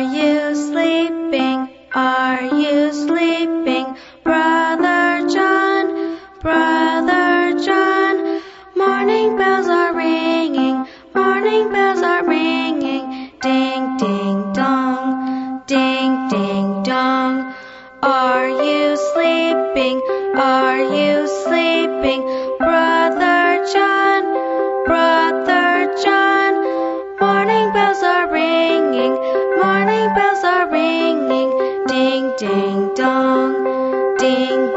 Are you sleeping? Are you sleeping? Brother John, Brother John, morning bells are ringing, morning bells are ringing, ding ding dong, ding ding dong. Are you sleeping? Are you sleeping? ding dong, ding